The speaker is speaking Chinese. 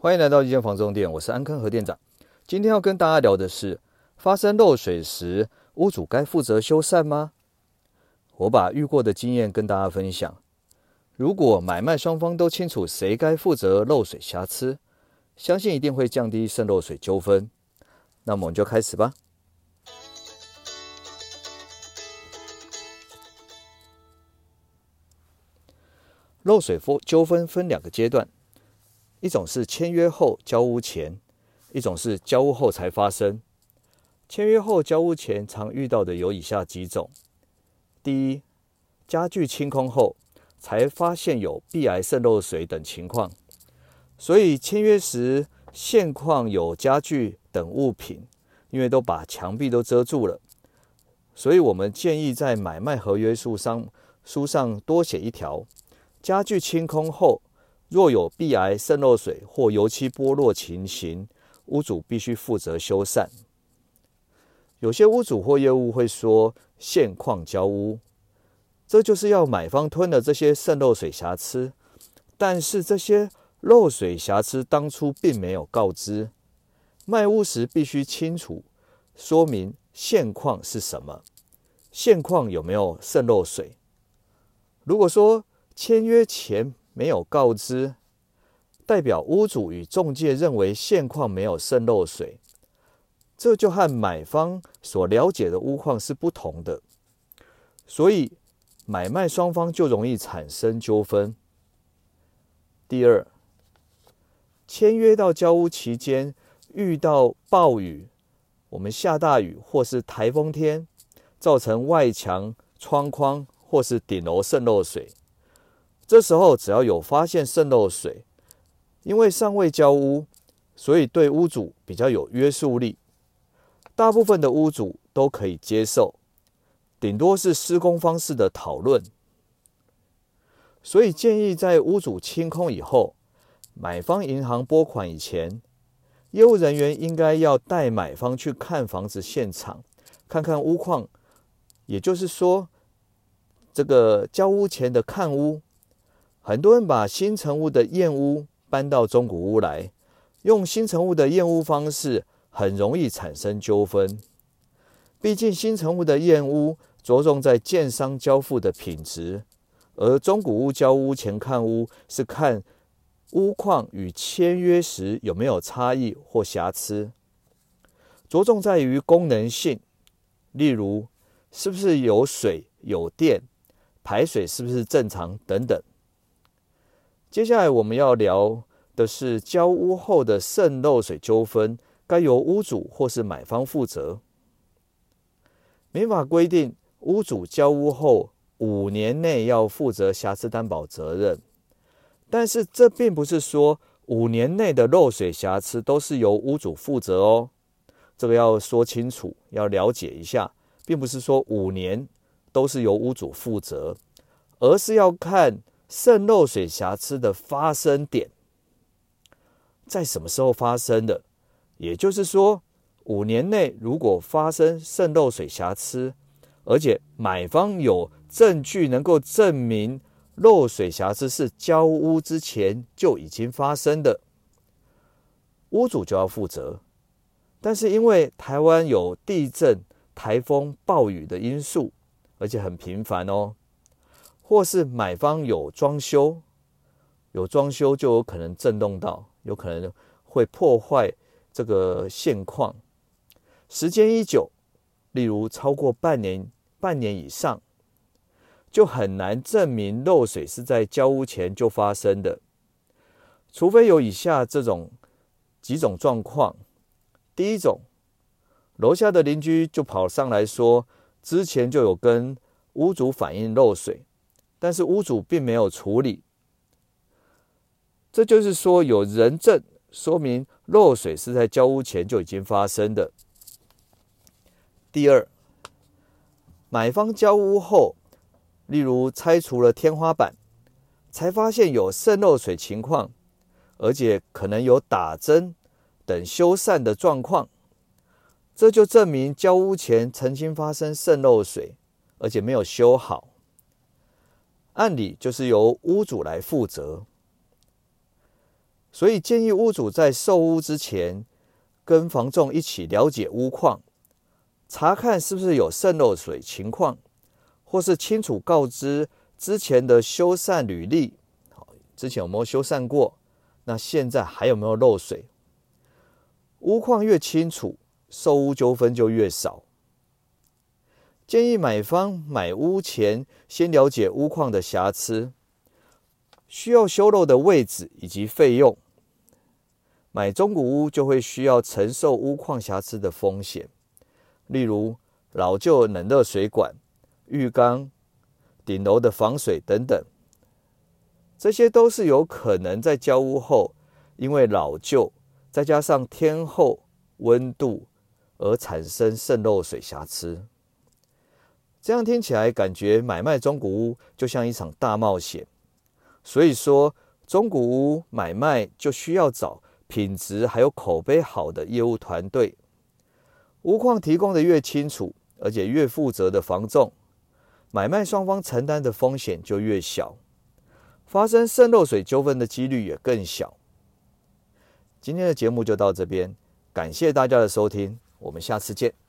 欢迎来到一间房中店，我是安坑和店长。今天要跟大家聊的是，发生漏水时，屋主该负责修缮吗？我把遇过的经验跟大家分享。如果买卖双方都清楚谁该负责漏水瑕疵，相信一定会降低渗漏水纠纷。那么我们就开始吧。漏水纠纷分两个阶段，一种是签约后交屋前，一种是交屋后才发生。签约后交屋前常遇到的有以下几种：第一，家具清空后才发现有壁癌渗漏水等情况，所以签约时现况有家具等物品，因为都把墙壁都遮住了，所以我们建议在买卖合约书上书上多写一条。家具清空后，若有壁癌渗漏水或油漆剥落情形，屋主必须负责修缮。有些屋主或业务会说现况交屋，这就是要买方吞了这些渗漏水瑕疵，但是这些漏水瑕疵当初并没有告知，卖屋时必须清楚说明现况是什么，现况有没有渗漏水。如果说签约前没有告知，代表屋主与中介认为现况没有渗漏水，这就和买方所了解的屋况是不同的，所以买卖双方就容易产生纠纷。第二，签约到交屋期间遇到暴雨，我们下大雨或是台风天，造成外墙、窗框或是顶楼渗漏水。这时候只要有发现渗漏水，因为尚未交屋，所以对屋主比较有约束力。大部分的屋主都可以接受，顶多是施工方式的讨论。所以建议在屋主清空以后，买方银行拨款以前，业务人员应该要带买方去看房子现场，看看屋况，也就是说，这个交屋前的看屋。很多人把新成屋的验屋搬到中古屋来，用新成屋的验屋方式，很容易产生纠纷。毕竟新成屋的验屋着重在建商交付的品质，而中古屋交屋前看屋是看屋况与签约时有没有差异或瑕疵，着重在于功能性，例如是不是有水有电，排水是不是正常等等。接下来我们要聊的是交屋后的渗漏水纠纷，该由屋主或是买方负责。民法规定，屋主交屋后五年内要负责瑕疵担保责任，但是这并不是说五年内的漏水瑕疵都是由屋主负责哦。这个要说清楚，要了解一下，并不是说五年都是由屋主负责，而是要看。渗漏水瑕疵的发生点在什么时候发生的？也就是说，五年内如果发生渗漏水瑕疵，而且买方有证据能够证明漏水瑕疵是交屋之前就已经发生的，屋主就要负责。但是因为台湾有地震、台风、暴雨的因素，而且很频繁哦。或是买方有装修，有装修就有可能震动到，有可能会破坏这个现况。时间一久，例如超过半年、半年以上，就很难证明漏水是在交屋前就发生的。除非有以下这种几种状况：第一种，楼下的邻居就跑上来说，之前就有跟屋主反映漏水。但是屋主并没有处理，这就是说有人证说明漏水是在交屋前就已经发生的。第二，买方交屋后，例如拆除了天花板，才发现有渗漏水情况，而且可能有打针等修缮的状况，这就证明交屋前曾经发生渗漏水，而且没有修好。按理就是由屋主来负责，所以建议屋主在售屋之前，跟房仲一起了解屋况，查看是不是有渗漏水情况，或是清楚告知之前的修缮履历，好，之前有没有修缮过？那现在还有没有漏水？屋况越清楚，售屋纠纷就越少。建议买方买屋前先了解屋况的瑕疵。需要修漏的位置以及费用，买中古屋就会需要承受屋况瑕疵的风险，例如老旧冷热水管、浴缸、顶楼的防水等等，这些都是有可能在交屋后因为老旧，再加上天候温度而产生渗漏水瑕疵。这样听起来，感觉买卖中古屋就像一场大冒险。所以说，中古屋买卖就需要找品质还有口碑好的业务团队。屋况提供的越清楚，而且越负责的房仲，买卖双方承担的风险就越小，发生渗漏水纠纷的几率也更小。今天的节目就到这边，感谢大家的收听，我们下次见。